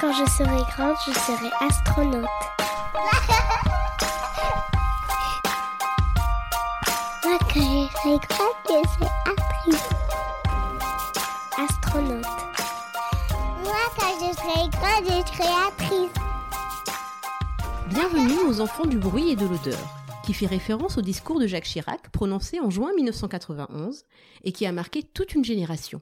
Quand je serai grande, je serai astronaute. Moi, quand je serai grande, je serai actrice. Astronaute. Moi, quand je serai grande, je serai actrice. Bienvenue aux enfants du bruit et de l'odeur, qui fait référence au discours de Jacques Chirac prononcé en juin 1991 et qui a marqué toute une génération.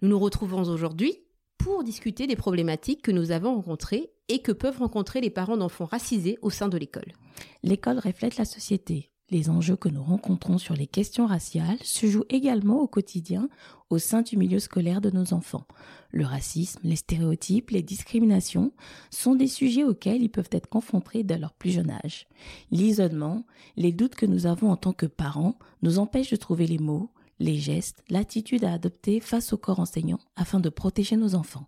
Nous nous retrouvons aujourd'hui pour discuter des problématiques que nous avons rencontrées et que peuvent rencontrer les parents d'enfants racisés au sein de l'école. L'école reflète la société. Les enjeux que nous rencontrons sur les questions raciales se jouent également au quotidien au sein du milieu scolaire de nos enfants. Le racisme, les stéréotypes, les discriminations sont des sujets auxquels ils peuvent être confrontés dès leur plus jeune âge. L'isolement, les doutes que nous avons en tant que parents nous empêchent de trouver les mots, les gestes, l'attitude à adopter face au corps enseignant afin de protéger nos enfants.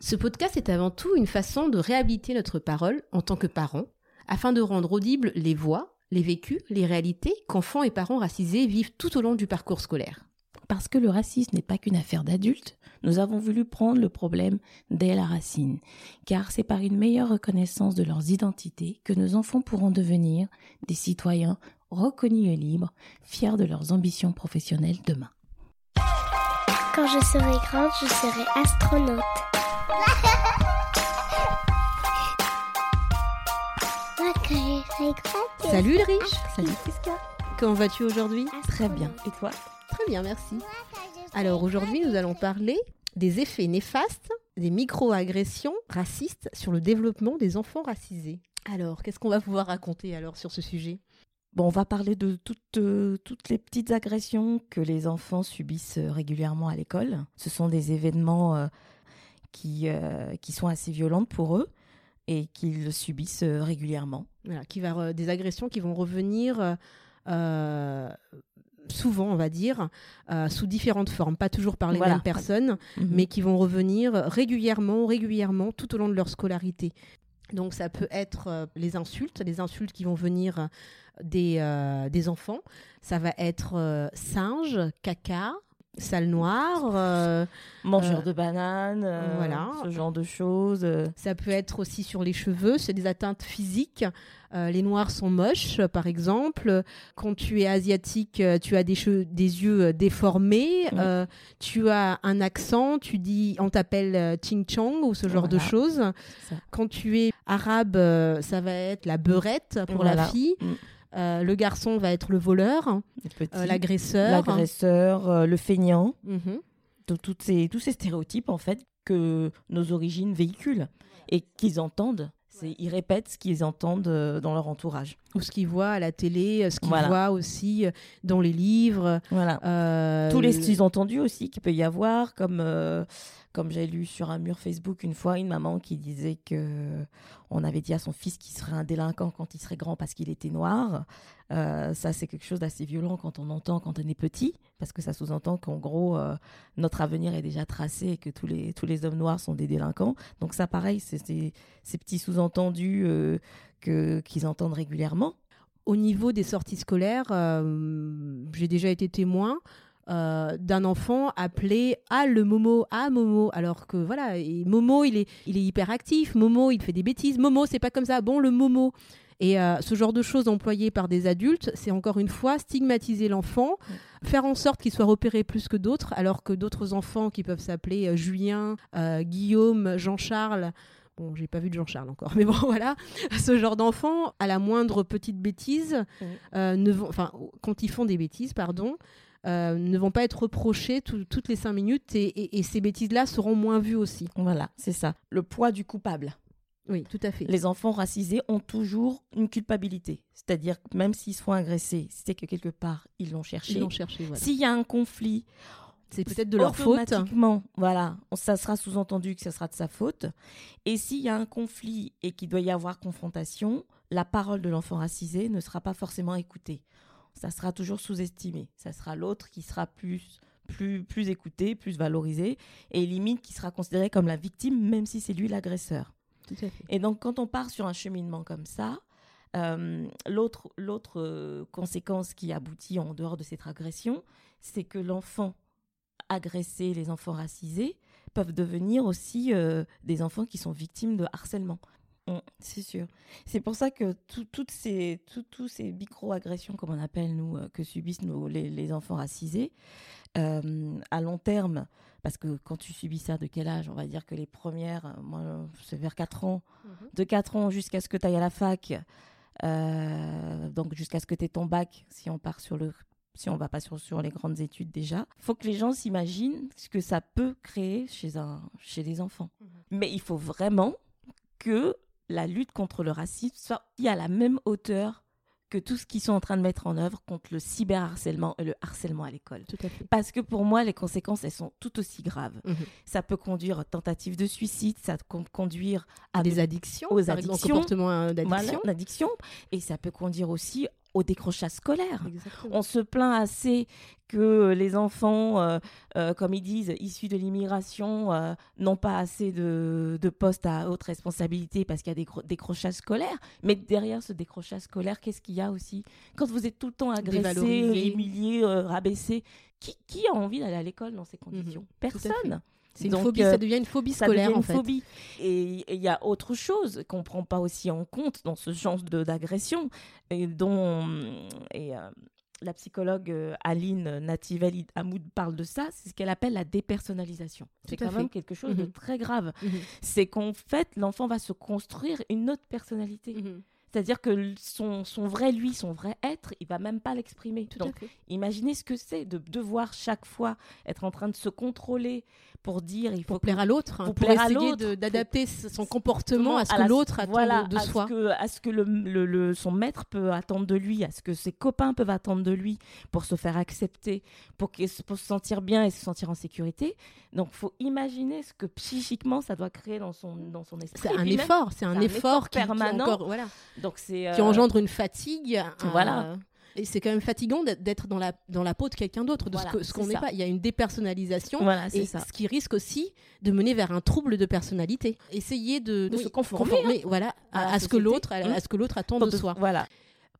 Ce podcast est avant tout une façon de réhabiliter notre parole en tant que parents, afin de rendre audibles les voix, les vécus, les réalités qu'enfants et parents racisés vivent tout au long du parcours scolaire. Parce que le racisme n'est pas qu'une affaire d'adultes, nous avons voulu prendre le problème dès la racine, car c'est par une meilleure reconnaissance de leurs identités que nos enfants pourront devenir des citoyens reconnus et libres, fiers de leurs ambitions professionnelles demain. Quand je serai grande, je serai astronaute. Serai grande, je Salut Salut Friska Comment vas-tu aujourd'hui? Très bien. Et toi? Très bien, merci. Alors aujourd'hui, nous allons parler des effets néfastes des micro-agressions racistes sur le développement des enfants racisés. Alors, qu'est-ce qu'on va pouvoir raconter alors sur ce sujet? Bon, on va parler de toutes, euh, toutes les petites agressions que les enfants subissent euh, régulièrement à l'école. Ce sont des événements euh, qui, euh, qui sont assez violents pour eux et qu'ils subissent régulièrement. Voilà, qui va re- des agressions qui vont revenir souvent, on va dire, euh, sous différentes formes, pas toujours par les Voilà. mêmes personnes, Mhm. mais qui vont revenir régulièrement, régulièrement, tout au long de leur scolarité. Donc ça peut être euh, les insultes, les insultes qui vont venir euh, des, euh, des enfants. Ça va être singe, caca, sale noire. euh, Mangeurs Euh, de bananes, euh, voilà. ce genre de choses. ça peut être aussi sur les cheveux, c'est des atteintes physiques. Les noirs sont moches, par exemple. Quand tu es asiatique, tu as des, des yeux déformés. Euh, tu as un accent. Tu dis, on t'appelle Ching Chong ou ce genre de choses. Quand tu es arabe, ça va être la beurette pour la fille. Mm. Euh, le garçon va être le voleur, petits, euh, l'agresseur. l'agresseur, euh, le feignant, Mhm. toutes ces, tous ces stéréotypes en fait que nos origines véhiculent et qu'ils entendent. Ils répètent ce qu'ils entendent dans leur entourage. Ou ce qu'ils voient à la télé, ce qu'ils Voilà. voient aussi dans les livres. Voilà. euh, Tous les sous-entendus aussi qu'il peut y avoir, comme, euh, comme j'ai lu sur un mur Facebook une fois, une maman qui disait que on avait dit à son fils qu'il serait un délinquant quand il serait grand parce qu'il était noir. Euh, ça, c'est quelque chose d'assez violent quand on entend quand on est petit, parce que ça sous-entend qu'en gros, euh, notre avenir est déjà tracé et que tous les, tous les hommes noirs sont des délinquants. Donc ça, pareil, c'est ces petits sous-entendus euh, qu'ils entendent régulièrement. au niveau des sorties scolaires, euh, j'ai déjà été témoin euh, d'un enfant appelé ah le Momo ah Momo. Alors que voilà et Momo il est il est hyper actif Momo il fait des bêtises. Momo c'est pas comme ça. Bon le Momo. Et euh, ce genre de choses employées par des adultes, c'est encore une fois stigmatiser l'enfant, faire en sorte qu'il soit repéré plus que d'autres, alors que d'autres enfants qui peuvent s'appeler euh, Julien, Guillaume, Jean-Charles, Bon, j'ai pas vu de Jean-Charles encore, mais bon, voilà. Ce genre d'enfants, à la moindre petite bêtise, euh, ne vont, enfin, quand ils font des bêtises, pardon, euh, ne vont pas être reprochés tout- toutes les cinq minutes et, et- et ces bêtises-là seront moins vues aussi. Voilà, c'est ça. Le poids du coupable. Oui, tout à fait. Les enfants racisés ont toujours une culpabilité. C'est-à-dire que même s'ils se font agresser, c'est que quelque part, ils l'ont cherché. Ils l'ont cherché, voilà. S'il y a un conflit, c'est peut-être de leur faute. Automatiquement, voilà, ça sera sous-entendu que ce sera de sa faute. Et s'il y a un conflit et qu'il doit y avoir confrontation, la parole de l'enfant racisé ne sera pas forcément écoutée. Ça sera toujours sous-estimé. Ça sera l'autre qui sera plus plus, plus écouté, plus valorisé, et limite qui sera considéré comme la victime, même si c'est lui l'agresseur. Et donc, quand on part sur un cheminement comme ça, euh, l'autre euh, conséquence qui aboutit en dehors de cette agression, c'est que l'enfant agressé, les enfants racisés, peuvent devenir aussi euh, des enfants qui sont victimes de harcèlement. Mm, c'est sûr. C'est pour ça que toutes ces, ces micro-agressions, comme on appelle nous, euh, que subissent nos, les, enfants racisés, euh, à long terme, parce que quand tu subis ça, de quel âge? On va dire que les premières, euh, moi, c'est vers 4 ans. Mhm. De 4 ans jusqu'à ce que tu ailles à la fac, donc jusqu'à ce que tu aies ton bac, si on part sur le si on va pas sur, sur les grandes études déjà, faut que les gens s'imaginent ce que ça peut créer chez, un, chez des enfants. Mhm. Mais il faut vraiment que la lutte contre le racisme soit à la même hauteur que tout ce qu'ils sont en train de mettre en œuvre contre le cyberharcèlement et le harcèlement à l'école. Parce que pour moi, les conséquences, elles sont tout aussi graves. Mhm. Ça peut conduire à tentative de suicide, ça peut conduire à des addictions, aux addictions, comportements d'addiction. et ça peut conduire aussi au décrochage scolaire. On se plaint assez que les enfants, euh, euh, comme ils disent, issus de l'immigration, euh, n'ont pas assez de, postes à haute responsabilité parce qu'il y a des décrochages scolaires. Mais derrière ce décrochage scolaire, qu'est-ce qu'il y a aussi? Quand vous êtes tout le temps agressé, humilié, rabaissé, qui, a envie d'aller à l'école dans ces conditions? Mhm. Personne. C'est une phobie, ça devient une phobie scolaire en fait. Phobie. Et il y a autre chose qu'on ne prend pas aussi en compte dans ce genre d'agression, et dont et, euh, la psychologue euh, Aline Nativali Hamoud parle de ça, c'est ce qu'elle appelle la dépersonnalisation. C'est quand même quelque chose de mhm. très grave. Mhm. C'est qu'en fait, l'enfant va se construire une autre personnalité. Mhm. C'est-à-dire que son, son, vrai lui, son vrai être, il va même pas l'exprimer. Donc, imaginez ce que c'est de devoir chaque fois être en train de se contrôler pour dire il faut plaire à l'autre, hein, pour, essayer d'adapter son comportement à ce que l'autre attend de, soi, ce que, à ce que le, son maître peut attendre de lui, à ce que ses copains peuvent attendre de lui pour se faire accepter, pour, pour se sentir bien et se sentir en sécurité. Donc, faut imaginer ce que psychiquement ça doit créer dans son dans son esprit. C'est un, effort, c'est un, effort, permanent. voilà. Donc c'est qui engendre une fatigue. Voilà. Euh, et c'est quand même fatigant d'être dans la, dans la peau de quelqu'un d'autre, de ce qu'on n'est pas. Il y a une dépersonnalisation, voilà, et ça. ce qui risque aussi de mener vers un trouble de personnalité. Essayer de, se conformer, hein. voilà, à, ce que l'autre, à, mmh. ce que l'autre attend de, soi. Voilà.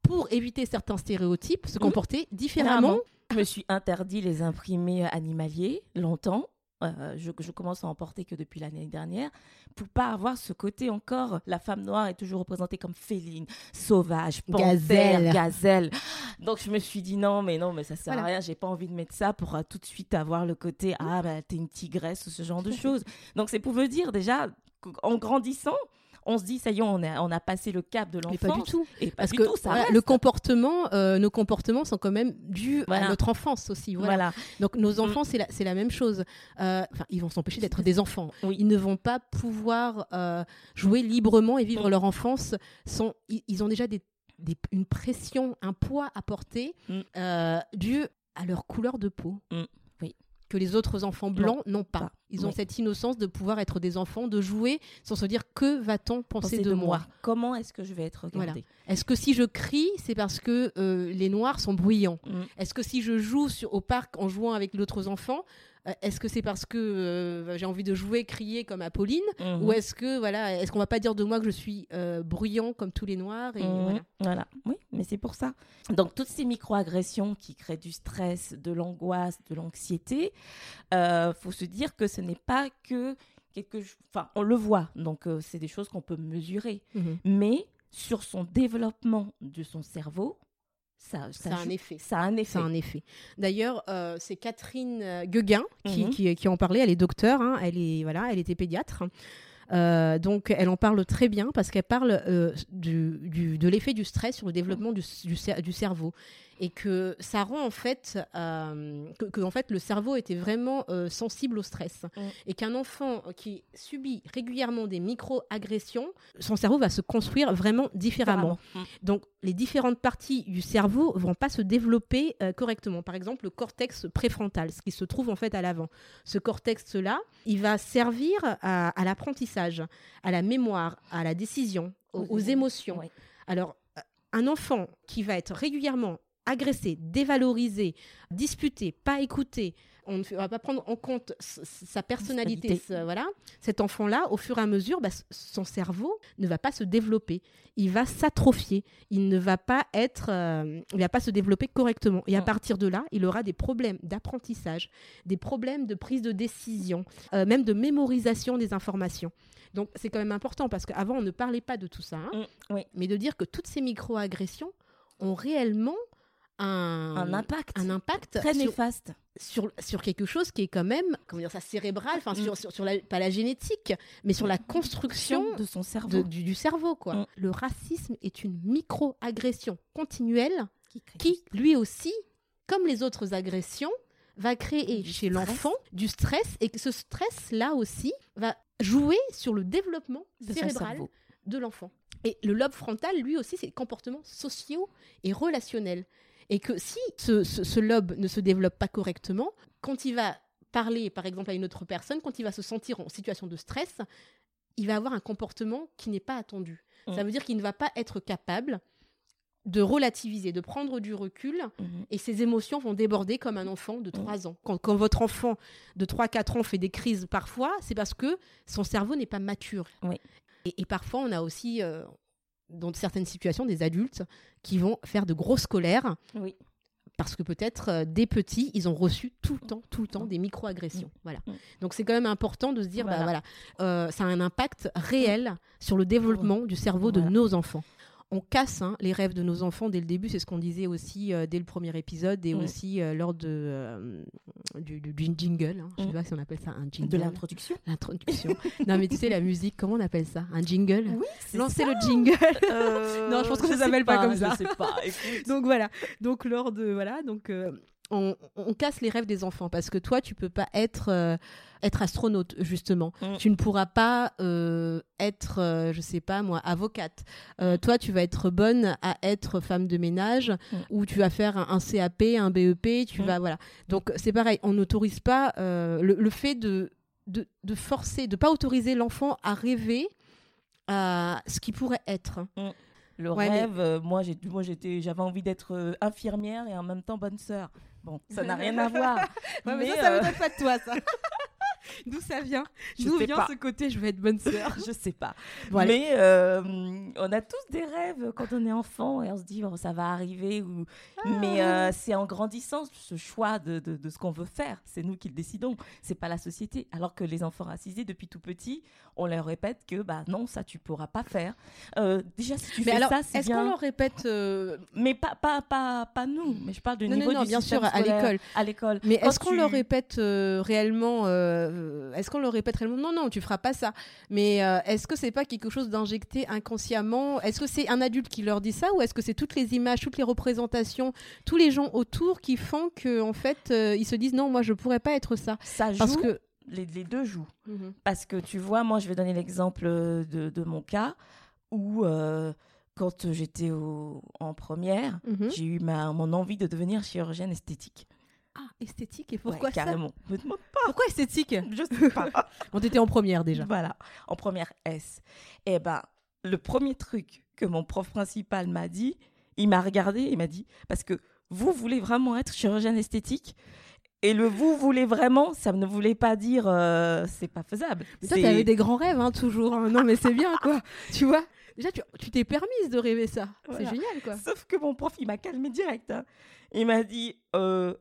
Pour éviter certains stéréotypes, se mmh. comporter différemment. Je me suis interdit les imprimés animaliers longtemps euh, je, commence à en porter que depuis l'année dernière, pour pas avoir ce côté encore, la femme noire est toujours représentée comme féline, sauvage, panthère, gazelle. Donc je me suis dit non, mais non, mais ça sert à rien, j'ai pas envie de mettre ça pour euh, tout de suite avoir le côté ah bah t'es une tigresse ou ce genre de choses. Donc c'est pour vous dire déjà, en grandissant, on se dit ça y est, on a, on a passé le cap de l'enfance. Pas du tout. Et Parce que tout, ça le comportement, euh, nos comportements sont quand même dus à notre enfance aussi. Voilà. Donc nos mm. enfants, c'est la, la, même chose. Euh, ils vont s'empêcher d'être des enfants. Ils ne vont pas pouvoir euh, jouer librement et vivre mm. leur enfance. Ils, ont déjà des, une pression, un poids à porter mm. dû à leur couleur de peau que les autres enfants blancs n'ont pas. Ils ont cette innocence de pouvoir être des enfants, de jouer sans se dire que va-t-on penser, de, moi? Comment est-ce que je vais être regardée? Est-ce que si je crie, c'est parce que euh, les noirs sont bruyants? Mm. Est-ce que si je joue au parc en jouant avec d'autres enfants, est-ce que c'est parce que euh, j'ai envie de jouer, crier comme Apolline mhm. Ou est-ce que voilà, est-ce qu'on va pas dire de moi que je suis euh, bruyant comme tous les noirs et mhm. voilà. oui, mais c'est pour ça. Donc toutes ces micro-agressions qui créent du stress, de l'angoisse, de l'anxiété, il faut se dire que ce n'est pas que quelque enfin on le voit donc c'est des choses qu'on peut mesurer mhm. mais sur son développement de son cerveau ça, a un effet. Ça a un effet. un effet. D'ailleurs, euh, c'est Catherine euh, Gueguin qui, mhm. qui, qui, en parlait. Elle est docteur. Hein. Elle est voilà, elle était pédiatre. Euh, donc, elle en parle très bien parce qu'elle parle du, du, de l'effet du stress sur le développement du, du, du, cerveau. Et que ça rend en fait euh, que, que, en fait le cerveau était vraiment euh, sensible au stress Mm. et qu'un enfant qui subit régulièrement des micro-agressions, son cerveau va se construire vraiment différemment. Mm. Donc les différentes parties du cerveau vont pas se développer euh, correctement. Par exemple, le cortex préfrontal, ce qui se trouve en fait à l'avant. Ce cortex-là, il va servir à, à l'apprentissage, à la mémoire, à la décision, aux, aux émotions. Ouais. Alors, un enfant qui va être régulièrement agressé, dévalorisé, disputé, pas écouté, on ne on va pas prendre en compte sa personnalité, ce- voilà. Cet enfant-là, au fur et à mesure, bah, son cerveau ne va pas se développer, il va s'atrophier, il ne va pas être, euh, il va pas se développer correctement. Et à Mm. partir de là, il aura des problèmes d'apprentissage, des problèmes de prise de décision, euh, même de mémorisation des informations. Donc c'est quand même important parce qu'avant on ne parlait pas de tout ça. hein Mm, oui. mais de dire que toutes ces micro-agressions ont réellement un, Un impact un impact très sur, néfaste. sur, sur quelque chose qui est quand même, comment dire ça, cérébral, enfin Mm. sur, sur, sur la, pas la génétique, mais sur la construction de son cerveau. de- du, du cerveau. quoi. Mm. Le racisme est une micro-agression continuelle qui, lui aussi, comme les autres agressions, va créer Du chez stress. l'enfant du stress et que ce stress-là aussi va jouer sur le développement de cérébral de l'enfant. Et le lobe frontal, lui aussi, c'est comportements sociaux et relationnels. Et que si ce, ce- ce lobe ne se développe pas correctement, quand il va parler, par exemple, à une autre personne, quand il va se sentir en situation de stress, il va avoir un comportement qui n'est pas attendu. Ça Mm. veut dire qu'il ne va pas être capable de relativiser, de prendre du recul, Mhm. et ses émotions vont déborder comme un enfant de Mm. 3 ans. Quand, quand votre enfant de 3-4 ans fait des crises parfois, c'est parce que son cerveau n'est pas mature. Oui. Et, et parfois, on a aussi, euh, dans certaines situations, des adultes qui vont faire de grosses colères Oui. parce que peut-être euh, des petits, ils ont reçu tout le temps, tout le temps des micro-agressions. Voilà. Mm. Donc c'est quand même important de se dire, bah Voilà. voilà, euh, ça a un impact réel sur le développement du cerveau de Voilà. nos enfants. On casse hein, les rêves de nos enfants dès le début, c'est ce qu'on disait aussi euh, dès le premier épisode et Mm. aussi euh, lors de, euh, du, du- du jingle. hein. Je sais Mm. pas si on appelle ça un jingle. De l'introduction. L'introduction. non mais tu sais, la musique, comment on appelle ça? Un jingle? Oui, ça. le jingle Non, je pense que ça sais s'appelle pas comme ça. Je sais pas. écoute. donc voilà. Donc lors de voilà, donc on, on casse les rêves des enfants parce que toi tu peux pas être euh, être astronaute justement. Mm. Tu ne pourras pas euh, être euh, je sais pas moi avocate. Euh, toi tu vas être bonne à être femme de ménage Mm. ou tu vas faire un, un CAP, un BEP, tu Mm. vas voilà. Donc c'est pareil, on n'autorise pas euh, le, le fait de, de de forcer, de pas autoriser l'enfant à rêver à ce qui pourrait être. Le Ouais, mais- rêve, euh, moi, j'ai, moi j'étais, j'avais envie d'être euh, infirmière et en même temps bonne sœur. Bon, ça n'a rien à voir. Ouais, mais, Mais, ça, ça euh, m'étonne pas de toi, ça? D'où ça vient D'où vient pas. ce côté je vais être bonne sœur je sais pas. Mais euh, on a tous des rêves quand on est enfant et on se dit oh, ça va arriver. Ou... Mais euh, c'est en grandissant ce choix de, de, de ce qu'on veut faire. C'est nous qui le décidons. C'est pas la société. Alors que les enfants racisés depuis tout petit, on leur répète que bah non ça tu pourras pas faire. Euh, déjà si tu Mais fais alors, ça c'est est-ce bien. qu'on leur répète Mais pas pas pas pas nous. Mais je parle du Non, non, niveau non, du bien sûr, à l'école. À l'école. Mais est-ce qu'on tu- leur répète réellement euh, Est-ce qu'on leur répète réellement? Non, non, tu feras pas ça. Mais euh, est-ce que c'est pas quelque chose d'injecté inconsciemment? Est-ce que c'est un adulte qui leur dit ça ou est-ce que c'est toutes les images, toutes les représentations, tous les gens autour qui font que en fait euh, ils se disent non, moi je pourrais pas être ça Ça joue. parce que Les, les deux jouent. Mhm. Parce que tu vois, moi, je vais donner l'exemple de, de mon cas où, quand j'étais en première, Mhm. j'ai eu ma, mon envie de devenir chirurgienne esthétique. Ah esthétique et Ouais, pourquoi ça? Carrément. Me demande Pourquoi esthétique? Pas, je sais pas. On était en première déjà. Voilà, en première S. Et ben, le premier truc que mon prof principal m'a dit, il m'a regardé et m'a dit, parce que vous voulez vraiment être chirurgienne esthétique? Et le vous voulez vraiment, ça ne voulait pas dire euh, c'est pas faisable. C'est- t'avais des grands rêves, hein, toujours. hein. Non, mais c'est bien, quoi. tu vois? Déjà, tu tu t'es permise de rêver ça. Voilà. C'est génial, quoi. Sauf que mon prof, il m'a calmé direct. hein. Il m'a dit euh,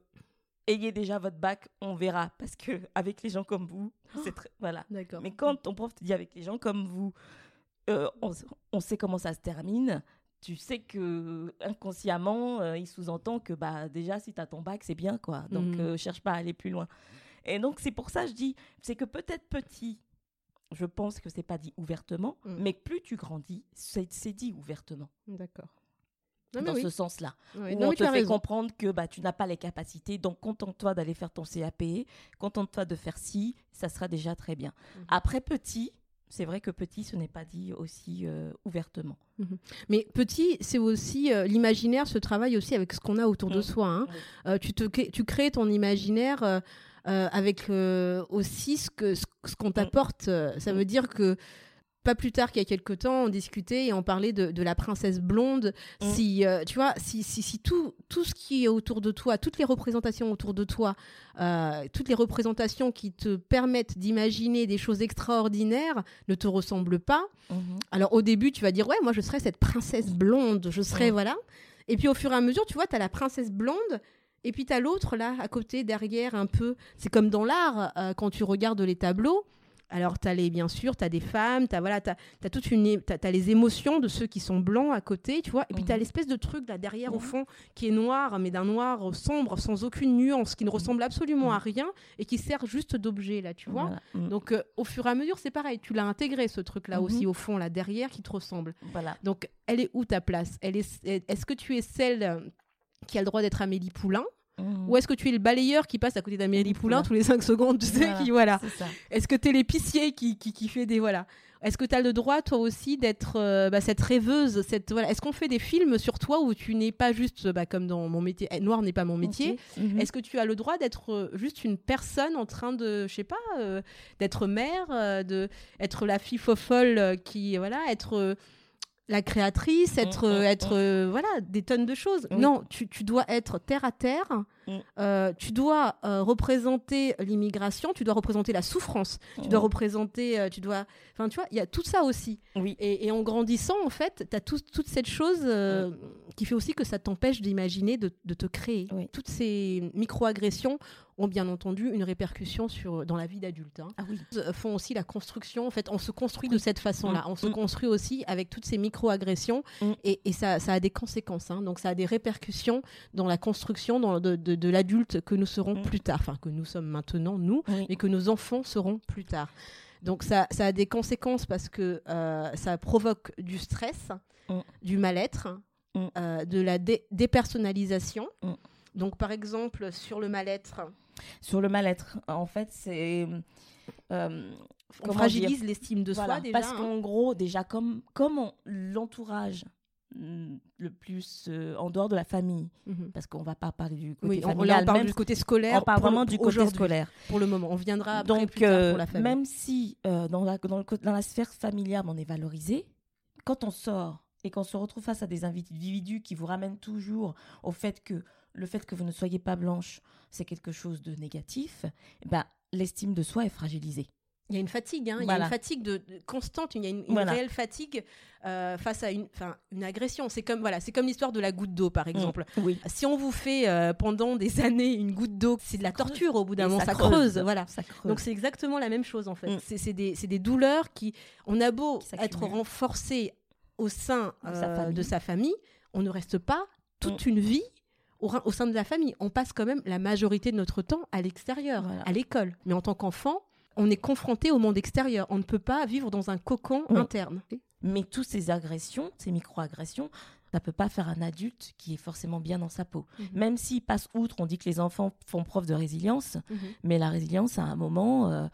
ayez déjà votre bac, on verra. Parce que avec les gens comme vous, c'est très. Voilà. D'accord. Mais quand ton prof te dit avec les gens comme vous, euh, on, sait comment ça se termine. Tu sais que inconsciemment, euh, il sous-entend que bah déjà si tu as ton bac, c'est bien quoi. Donc euh, cherche pas à aller plus loin. Et donc c'est pour ça je dis, c'est que peut-être petit, je pense que c'est pas dit ouvertement, Mhm. mais plus tu grandis, c'est dit ouvertement. D'accord. Non, dans oui. ce sens-là. Ouais, où non, on te fait raison. comprendre que bah, tu n'as pas les capacités, donc contente-toi d'aller faire ton CAP, contente-toi de faire ci, ça sera déjà très bien. Mhm. Après petit, c'est vrai que petit, ce n'est pas dit aussi euh, ouvertement. Mais petit, c'est aussi euh, l'imaginaire se travaille aussi avec ce qu'on a autour de Mm. soi. hein. Oui. Euh, tu, te, crées- tu crées ton imaginaire avec aussi ce que ce, ce qu'on t'apporte. Euh, Ça veut dire que pas plus tard qu'il y a quelques temps, on discutait et on parlait de, de la princesse blonde. Mm. Si euh, tu vois, si, si, si tout, tout ce qui est autour de toi, toutes les représentations autour de toi, euh, toutes les représentations qui te permettent d'imaginer des choses extraordinaires ne te ressemblent pas, Mhm. alors au début, tu vas dire ouais, moi je serais cette princesse blonde, je serais Mm. voilà. Et puis au fur et à mesure, tu vois, tu as la princesse blonde et puis tu as l'autre là à côté derrière un peu. C'est comme dans l'art euh, quand tu regardes les tableaux. Alors tu as les bien sûr, tu as des femmes, tu as voilà, as, toute une t'as les émotions de ceux qui sont blancs à côté, tu vois. Et puis tu as Mhm. l'espèce de truc là derrière au Mhm. fond qui est noir mais d'un noir sombre sans aucune nuance qui ne ressemble absolument à Mhm. rien et qui sert juste d'objet là, tu vois. Voilà. Donc euh, au fur et à mesure, c'est pareil, tu l'as intégré ce truc là Mhm. aussi au fond là derrière qui te ressemble. Voilà. Donc, elle est où ta place? Elle est, Est-ce que tu es celle qui a le droit d'être Amélie Poulain? Mhm. Ou est-ce que tu es le balayeur qui passe à côté d'Amélie Poulain Poulain. tous les 5 secondes Tu sais, Voilà, qui, voilà. Est-ce que tu es l'épicier qui, qui, qui fait des. Voilà. Est-ce que tu as le droit, toi aussi, d'être euh, bah, cette rêveuse cette, voilà. Est-ce qu'on fait des films sur toi où tu n'es pas juste, bah, comme dans mon métier, eh, noir n'est pas mon métier. Mhm. Est-ce que tu as le droit d'être euh, juste une personne en train de, je sais pas, euh, d'être mère, de être la fille fofolle euh, qui, voilà, être la créatrice, être, Mm, euh, être, mm. euh, voilà, des tonnes de choses. Non, tu, tu dois être terre à terre. Mm. euh, tu dois euh, représenter l'immigration. Tu dois représenter la souffrance. Tu dois Mhm. représenter, euh, tu dois, enfin, tu vois, il y a tout ça aussi. Oui. Et, et en grandissant, en fait, tu as toute cette chose euh, qui fait aussi que ça t'empêche d'imaginer, de, de te créer. Oui. Toutes ces micro-agressions ont bien entendu une répercussion sur, dans la vie d'adulte. hein. Ah oui. Font aussi la construction. En fait, on se construit de cette façon-là. Mm. On se Mm. construit aussi avec toutes ces micro-agressions Mm. et, et ça, ça a des conséquences. hein. Donc, ça a des répercussions dans la construction dans- de, de- de l'adulte que nous serons Mm. plus tard. Enfin, que nous sommes maintenant, nous, Oui. mais que nos enfants seront plus tard. Donc ça, ça a des conséquences parce que euh, ça provoque du stress, Mm. du mal-être, Mm. euh, de la dé- dépersonnalisation. Donc par exemple sur le mal-être, Sur le mal-être, en fait, c'est. euh, on fragilise l'estime de Voilà, soi déjà. parce hein. qu'en gros, déjà, comme, comme l'entourage le plus euh, en dehors de la famille, Mhm. parce qu'on va pas parler du côté Oui, familial, là, on parle même du côté scolaire. on parle pour le- vraiment du côté scolaire. Pour le moment, on viendra après Donc, plus tard euh, pour la famille. même si euh, dans, la, dans, le co- dans la sphère familiale, on est valorisé, quand on sort et qu'on se retrouve face à des individus qui vous ramènent toujours au fait que le fait que vous ne soyez pas blanche, c'est quelque chose de négatif, ben, l'estime de soi est fragilisée. Il y a une fatigue, hein, il y a une fatigue de, de- constante, il y a une, une Voilà. réelle fatigue euh, face à une, enfin, une agression. C'est comme voilà, c'est comme l'histoire de la goutte d'eau par exemple. Oui. Si on vous fait euh, pendant des années une goutte d'eau, c'est de la torture au bout d'un moment, ça, creuse, voilà. Ça creuse. Donc c'est exactement la même chose en fait. Mm. C'est des, des douleurs qui, on a beau être renforcé au sein De sa euh, famille. de sa famille, on ne reste pas toute une vie au, sein de la famille. On passe quand même la majorité de notre temps à l'extérieur, Voilà. à l'école. Mais en tant qu'enfant, on est confronté au monde extérieur. On ne peut pas vivre dans un cocon Oui. interne. Mais toutes ces agressions, ces micro-agressions, ça peut pas faire un adulte qui est forcément bien dans sa peau. Mhm. Même s'il passe outre, on dit que les enfants font preuve de résilience, Mhm. mais la résilience, à un moment, euh,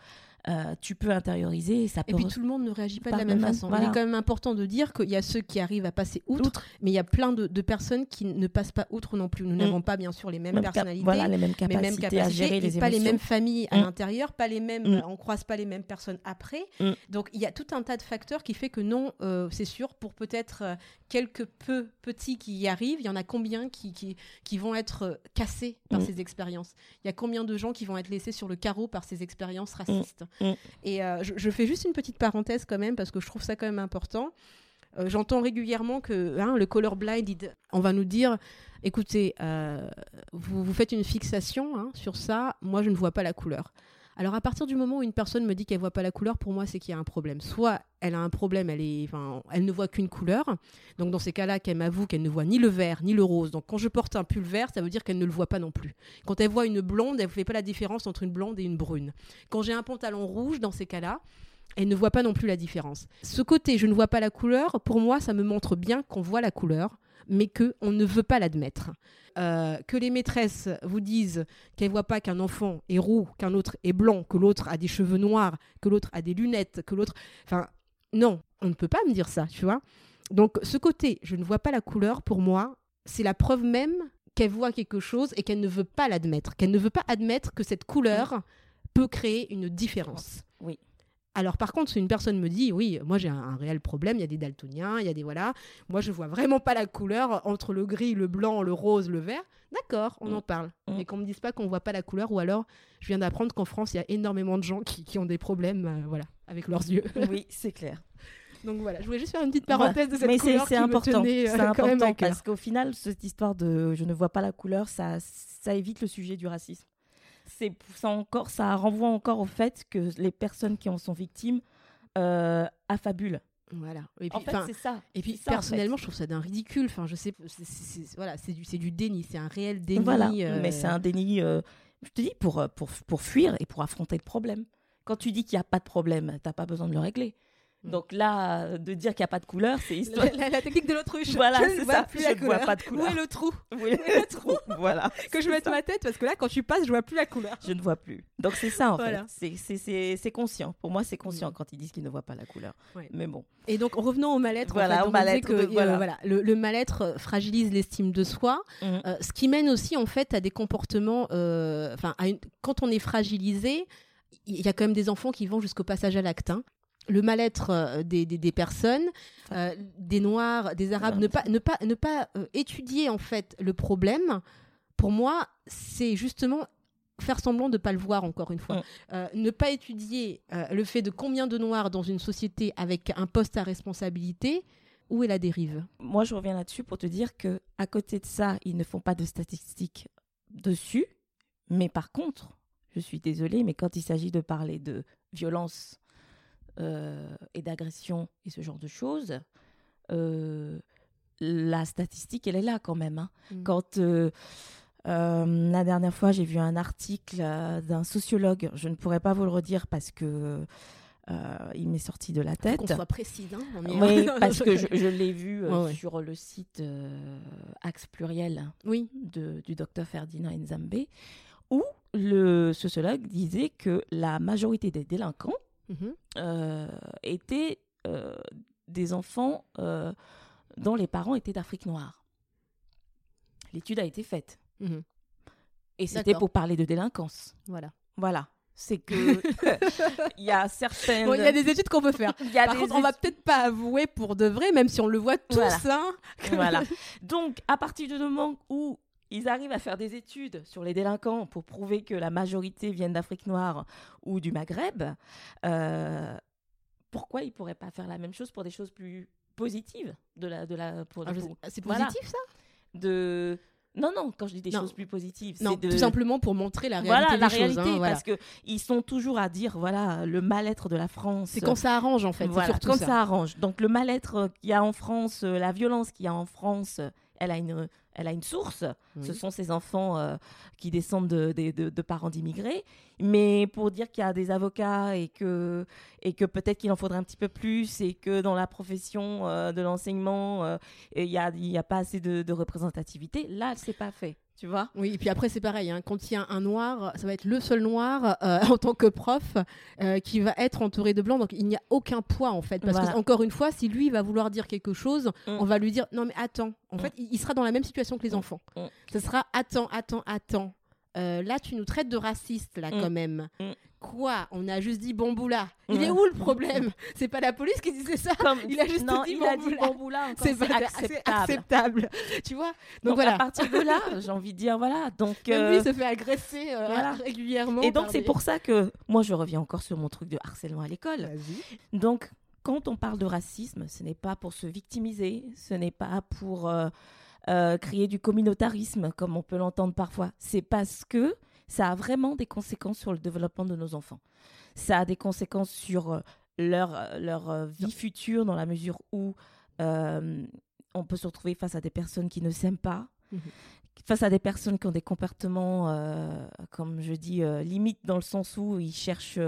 euh, tu peux intérioriser et ça Et peut... puis tout le monde ne réagit pas de la même même- façon. voilà. Il est quand même important de dire qu'il y a ceux qui arrivent à passer outre, outre, mais il y a plein de, de personnes qui ne passent pas outre non plus. Nous Mm. n'avons pas bien sûr les mêmes même personnalités, voilà, les mêmes capacités, mêmes capacités, à gérer et les pas les émotions. mêmes familles à Mm. l'intérieur, pas les mêmes, Mm. on croise pas les mêmes personnes après. Mm. Donc il y a tout un tas de facteurs qui fait que non, euh, c'est sûr, pour peut-être euh, quelques peu petits qui y arrivent, il y en a combien qui, qui, qui vont être cassés par ces expériences? Il y a combien de gens qui vont être laissés sur le carreau par ces expériences racistes? Mm. Et euh, je, fais juste une petite parenthèse quand même parce que je trouve ça quand même important. Euh, J'entends régulièrement que hein, le colorblind, on va nous dire, écoutez, euh, vous, vous faites une fixation hein, sur ça, moi je ne vois pas la couleur. Alors à partir du moment où une personne me dit qu'elle voit pas la couleur, pour moi c'est qu'il y a un problème. Soit elle a un problème, elle est, enfin, elle ne voit qu'une couleur. Donc dans ces cas-là, qu'elle m'avoue qu'elle ne voit ni le vert ni le rose. Donc quand je porte un pull vert, ça veut dire qu'elle ne le voit pas non plus. Quand elle voit une blonde, elle ne fait pas la différence entre une blonde et une brune. Quand j'ai un pantalon rouge, dans ces cas-là, Elle ne voit pas non plus la différence. Ce côté, je ne vois pas la couleur, pour moi, ça me montre bien qu'on voit la couleur, mais qu'on ne veut pas l'admettre. Euh, que les maîtresses vous disent qu'elles ne voient pas qu'un enfant est roux, qu'un autre est blanc, que l'autre a des cheveux noirs, que l'autre a des lunettes, que l'autre... Enfin, non, on ne peut pas me dire ça, tu vois. Donc ce côté, je ne vois pas la couleur, pour moi, c'est la preuve même qu'elle voit quelque chose et qu'elle ne veut pas l'admettre, qu'elle ne veut pas admettre que cette couleur peut créer une différence. Oui. Alors par contre, si une personne me dit, oui, moi j'ai un, un réel problème, il y a des daltoniens, il y a des voilà, moi je vois vraiment pas la couleur entre le gris, le blanc, le rose, le vert. D'accord, on Mm. en parle. Mm. Mais qu'on me dise pas qu'on voit pas la couleur, ou alors je viens d'apprendre qu'en France il y a énormément de gens qui, qui ont des problèmes, euh, voilà, avec leurs yeux. Oui, c'est clair. Donc voilà, je voulais juste faire une petite parenthèse de cette Mais c'est couleur c'est important. euh, important parce qu'au final, cette histoire de je ne vois pas la couleur, ça, ça évite le sujet du racisme. C'est ça encore, ça renvoie encore au fait que les personnes qui en sont victimes euh, affabulent. Voilà. Et puis, En fait, c'est ça. Et puis en personnellement, fait. je trouve ça d'un ridicule. Enfin, je sais, c'est- c'est- c'est- voilà, c'est du, c'est du déni, c'est un réel déni. Voilà, euh, mais c'est un déni, euh, je te dis, pour, euh, pour, pour fuir et pour affronter le problème. Quand tu dis qu'il n'y a pas de problème, tu n'as pas besoin de le régler. Mm. Donc là, euh, de dire qu'il n'y a pas de couleur, c'est histoire. la, la- la technique de l'autruche. Voilà, je ne c'est vois ça, plus je la vois pas de couleur. Où est le trou? Oui, le trou? voilà. Que je mette ça. ma tête parce que là, quand tu passes, je vois plus la couleur. Je ne vois plus. Donc c'est ça en Voilà. fait. C'est- C'est c'est- c'est conscient. Pour moi, c'est conscient Mm. quand ils disent qu'ils ne voient pas la couleur. Mais bon. Et donc, revenons au mal-être. en Voilà, fait, au mal-être euh, voilà. voilà, le, le mal-être euh, fragilise l'estime de soi, euh, ce qui mène aussi en fait à des comportements. Enfin, quand on est fragilisé, il y a quand même des enfants qui vont jusqu'au passage à l'acte. hein. Le mal-être euh, des, des- des personnes, euh, des Noirs, des Arabes, ne pas, ne pas, ne pas euh, étudier en fait le problème, pour moi, c'est justement faire semblant de ne pas le voir encore une fois. Mm. Euh, ne pas étudier le fait de combien de Noirs dans une société avec un poste à responsabilité, où est la dérive? Moi, je reviens là-dessus pour te dire que à côté de ça, ils ne font pas de statistiques dessus. Mais par contre, je suis désolée, mais quand il s'agit de parler de violence et d'agression et ce genre de choses, euh, la statistique, elle est là quand même. hein. Mm. Quand euh, euh, la dernière fois, j'ai vu un article euh, d'un sociologue, je ne pourrais pas vous le redire parce que euh, il m'est sorti de la tête. qu'on soit précis. Hein, Oui, parce que je, je l'ai vu euh, Ouais, ouais. sur le site euh, Axe Pluriel Oui. de- du docteur Ferdinand Nzambé, où le sociologue disait que la majorité des délinquants Mhm. euh, étaient euh, des enfants euh, dont les parents étaient d'Afrique noire. L'étude a été faite. Mhm. Et c'était pour parler de délinquance. Voilà. Voilà. C'est que il y a certaines. Bon, il y a des études qu'on peut faire. y a Par des contre, on va peut-être pas avouer pour de vrai, même si on le voit tous. Voilà. hein, Voilà. Donc, à partir du moment où ils arrivent à faire des études sur les délinquants pour prouver que la majorité viennent d'Afrique noire ou du Maghreb, euh, pourquoi ils ne pourraient pas faire la même chose pour des choses plus positives de la, de la, pour, Ah, pour- C'est Voilà. positif ça? De... Non, non, quand je dis des Non. choses plus positives, Non, c'est de... tout simplement pour montrer la réalité Voilà, des la choses. réalité, hein, voilà. parce que ils sont toujours à dire, voilà, le mal-être de la France. C'est quand ça arrange en fait. Voilà, c'est surtout quand ça. ça. arrange. Donc le mal-être qu'il y a en France, euh, la violence qu'il y a en France, elle a une, elle a une source. Oui. Ce sont ces enfants euh, qui descendent de, de- de- de parents d'immigrés. Mais pour dire qu'il y a des avocats et que, et que peut-être qu'il en faudrait un petit peu plus et que dans la profession euh, de l'enseignement, euh, il n'y a, y a pas assez de, de représentativité, là, c'est pas fait. Tu vois Oui, et puis après, c'est pareil. hein, Quand il y a un noir, ça va être le seul noir euh, en tant que prof euh, qui va être entouré de blancs. Donc, il n'y a aucun poids, en fait. Parce Voilà. que, encore une fois, si lui va vouloir dire quelque chose, Mm. on va lui dire Non, mais attends. En Mm. fait, il sera dans la même situation que les Mm. enfants. Ce sera Attends, attends, attends. Euh, là, tu nous traites de racistes, là, Mm. quand même. Mm. Quoi? On a juste dit bamboula. Il est où le problème? C'est pas la police qui disait ça? Comme- Il a juste non, dit il bamboula. C'est acceptable. Tu vois? Donc, Donc, voilà. à partir de là, j'ai envie de dire voilà. Donc euh, lui se fait agresser euh, voilà. régulièrement. et donc c'est des- pour ça que moi je reviens encore sur mon truc de harcèlement à l'école. Donc quand on parle de racisme, ce n'est pas pour se victimiser, ce n'est pas pour euh, créer du communautarisme comme on peut l'entendre parfois. C'est parce que ça a vraiment des conséquences sur le développement de nos enfants. Ça a des conséquences sur euh, leur, euh, leur vie future dans la mesure où euh, on peut se retrouver face à des personnes qui ne s'aiment pas, Mhm. face à des personnes qui ont des comportements, euh, comme je dis, limites dans le sens où ils cherchent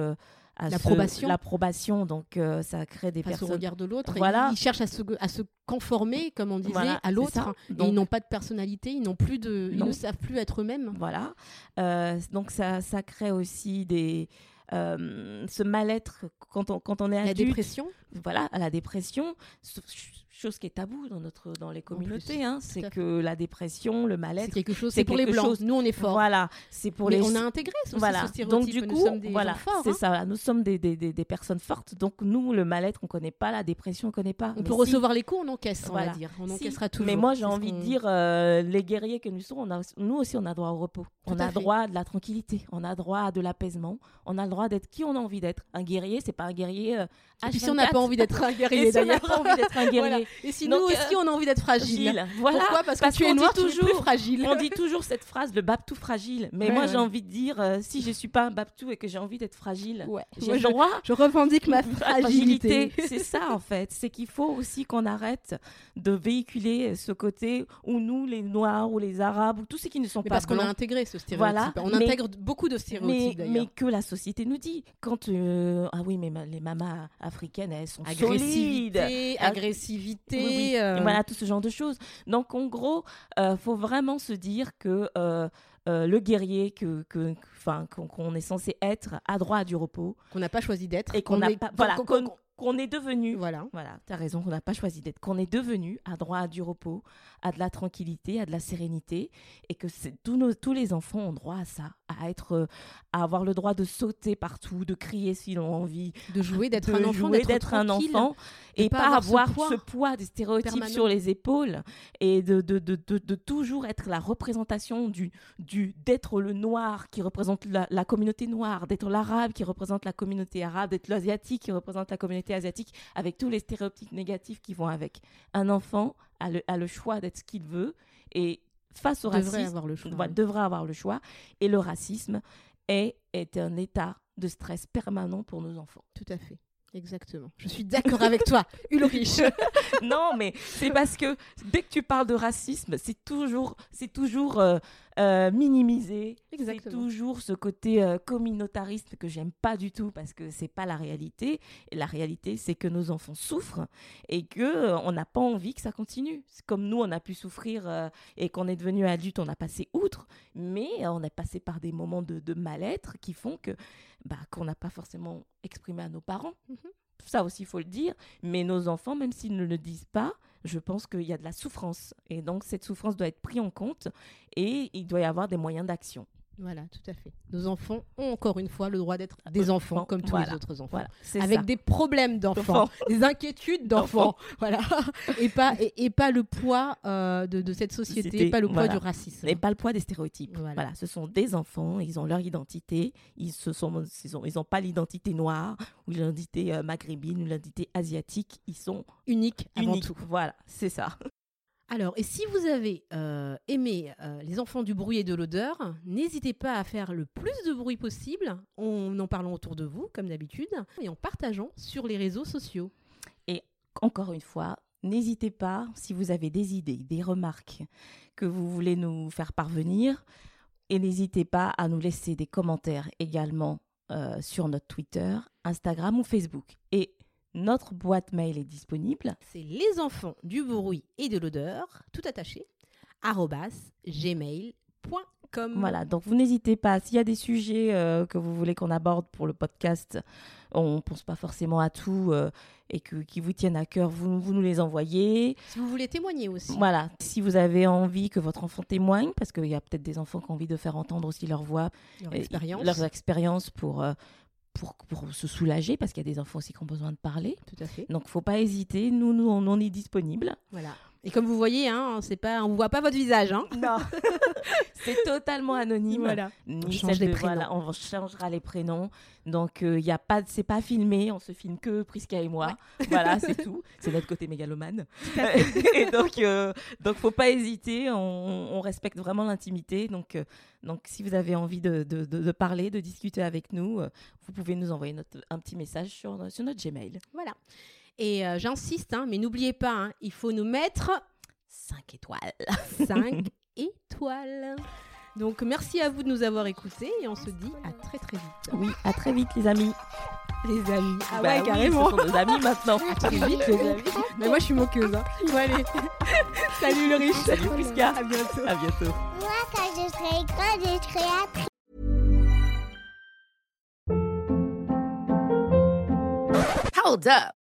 à L'approbation. l'approbation. Donc euh, ça crée des face au personnes. regard de l'autre. et Voilà. Ils cherchent à se, à se conformer, comme on disait, Voilà, à l'autre. Donc- ils n'ont pas de personnalité, ils n'ont plus de, ils Non. ne savent plus être eux-mêmes. Voilà. Euh, donc ça, ça crée aussi des euh, ce mal-être quand on quand on est La adulte. dépression, voilà, à la dépression, chose qui est tabou dans notre dans les communautés, hein, c'est que la dépression, le c'est mal-être, quelque chose. c'est C'est pour les blancs. chose- Nous, on est forts. voilà, c'est pour Mais les on a intégré ce, voilà. ce Donc du nous coup, sommes des voilà, c'est hein. ça. Nous sommes des, des, des, des personnes fortes. Donc nous, le mal-être, on connaît pas, la dépression, on connaît pas. On Mais peut si- recevoir les coups, on encaisse, on va dire. On si. encaissera toujours. Mais moi, j'ai C'est envie de dire, euh, les guerriers que nous sommes, on a, nous aussi, on a droit au repos. on a fait. droit à de la tranquillité. On a droit à de l'apaisement. On a le droit d'être qui on a envie d'être. Un guerrier, c'est pas un guerrier. euh, si on n'a pas H24. envie d'être un guerrier, on n'a pas envie d'être un guerrier. Et si Donc, nous euh, aussi, on a envie d'être fragile. Fragile. Voilà. Pourquoi? Parce que Parce tu es noir, tu es plus toujours- fragile. On dit toujours cette phrase, le Babtou fragile. Mais Ouais, moi, ouais. j'ai envie de dire, euh, si je suis pas un Babtou et que j'ai envie d'être fragile, Ouais. j'ai je, droit. je revendique ma fragilité. c'est ça en fait. C'est qu'il faut aussi qu'on arrête de véhiculer ce côté où nous, les Noirs ou les Arabes ou tous ceux qui ne sont Mais pas parce qu'on a intégré ce stéréotype. Voilà, on mais- intègre beaucoup de mais, stéréotypes mais d'ailleurs. que la société nous dit. Quand euh, ah oui, mais ma- les mamas africaines, elles sont solides. Agressivité, Oui, oui. euh, Voilà, tout ce genre de choses. Donc, en gros, il faut vraiment se dire que euh, euh, le guerrier que, que, qu'on est censé être a droit à du repos Qu'on n'a pas choisi d'être. et qu'on n'a pas, voilà, qu'on- qu'on- est devenu. Voilà. Voilà, tu as raison, qu'on n'a pas choisi d'être, qu'on est devenu a droit à du repos, à de la tranquillité, à de la sérénité, et que tous, nos, tous les enfants ont droit à ça, à être, euh, à avoir le droit de sauter partout, de crier s'ils ont envie, De jouer, d'être un enfant, d'être un enfant, et pas pas, avoir ce poids ce poids des stéréotypes permanent. sur les épaules, et de, de, de, de, de toujours être la représentation du, du d'être le noir qui représente la, la communauté noire, d'être l'arabe qui représente la communauté arabe, d'être l'asiatique qui représente la communauté asiatique, avec tous les stéréotypes négatifs qui vont avec. Un enfant a le, a le choix d'être ce qu'il veut, et face au devrait racisme, avoir le choix. voilà, devrait avoir le choix, et le racisme est, est un état de stress permanent pour nos enfants. Tout à fait. Exactement. Je suis d'accord avec toi, Ulrich. non, mais c'est parce que dès que tu parles de racisme, c'est toujours, c'est toujours euh, euh, minimisé. C'est toujours ce côté euh, communautariste que j'aime pas du tout parce que c'est pas la réalité. Et la réalité, c'est que nos enfants souffrent et que euh, on n'a pas envie que ça continue. Comme nous, on a pu souffrir euh, et qu'on est devenu adulte, on a passé outre, mais euh, on a passé par des moments de, de mal-être qui font que bah, qu'on n'a pas forcément exprimé à nos parents. Mhm. Ça aussi, il faut le dire. Mais nos enfants, même s'ils ne le disent pas, je pense qu'il y a de la souffrance. Et donc, cette souffrance doit être prise en compte et il doit y avoir des moyens d'action. Voilà, tout à fait. Nos enfants ont encore une fois le droit d'être des enfants Enfants, comme tous voilà. les autres enfants. Voilà, Avec ça. des problèmes d'enfants, Enfants. des inquiétudes d'enfants, voilà, et pas et, et pas le poids euh, de, de cette société, pas le poids voilà. du racisme. Et pas le poids des stéréotypes. Voilà. Ce sont des enfants, ils ont leur identité, ils se sont, ils ont, ils ont pas l'identité noire ou l'identité euh, maghrébine ou l'identité asiatique, ils sont Unique avant uniques. tout. Voilà, c'est ça. Alors, et si vous avez euh, aimé euh, Les enfants du bruit et de l'odeur, n'hésitez pas à faire le plus de bruit possible en en parlant autour de vous, comme d'habitude, et en partageant sur les réseaux sociaux. Encore une fois, n'hésitez pas si vous avez des idées, des remarques que vous voulez nous faire parvenir, et n'hésitez pas à nous laisser des commentaires également euh, sur notre Twitter, Instagram ou Facebook. Et notre boîte mail est disponible. C'est les enfants du bruit et de l'odeur, tout attaché, gmail.com. Voilà, donc vous n'hésitez pas. S'il y a des sujets euh, que vous voulez qu'on aborde pour le podcast, on ne pense pas forcément à tout euh, et que, qui vous tiennent à cœur, vous, vous nous les envoyez. Si vous voulez témoigner aussi. Voilà, si vous avez envie que votre enfant témoigne, parce qu'il y a peut-être des enfants qui ont envie de faire entendre aussi leur voix, Leur expérience. leurs expériences pour, euh, pour, pour se soulager, parce qu'il y a des enfants aussi qui ont besoin de parler. Tout à fait. Donc, faut pas hésiter. Nous, nous, on, on est disponible. Voilà. Et comme vous voyez, hein, c'est pas, on ne voit pas votre visage. Hein. Non, c'est totalement anonyme. Voilà. Ni On change celle les de- prénoms. voilà, on changera les prénoms. Donc, il y a pas, c'est pas filmé. On se filme que Prisca et moi. Voilà, c'est tout. C'est notre côté mégalomane. et donc, euh, donc, faut pas hésiter. On, on respecte vraiment l'intimité. Donc, euh, donc, si vous avez envie de, de, de- de parler, de discuter avec nous, euh, vous pouvez nous envoyer notre, un petit message sur, sur notre Gmail. Voilà. Et euh, j'insiste, hein, mais n'oubliez pas, hein, il faut nous mettre 5 étoiles. 5 étoiles. Donc merci à vous de nous avoir écoutés et on se dit à très très vite. Oui, à très vite, les amis. Les amis. Ah Bah ouais, oui, carrément. Ce sont nos amis maintenant. Très vite, les amis. Mais moi, je suis moqueuse. Hein. Bon, allez. Salut le riche. Salut Prisca. À bientôt. À bientôt. Moi, quand je serai grande, je serai actrice. Hold up.